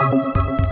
out.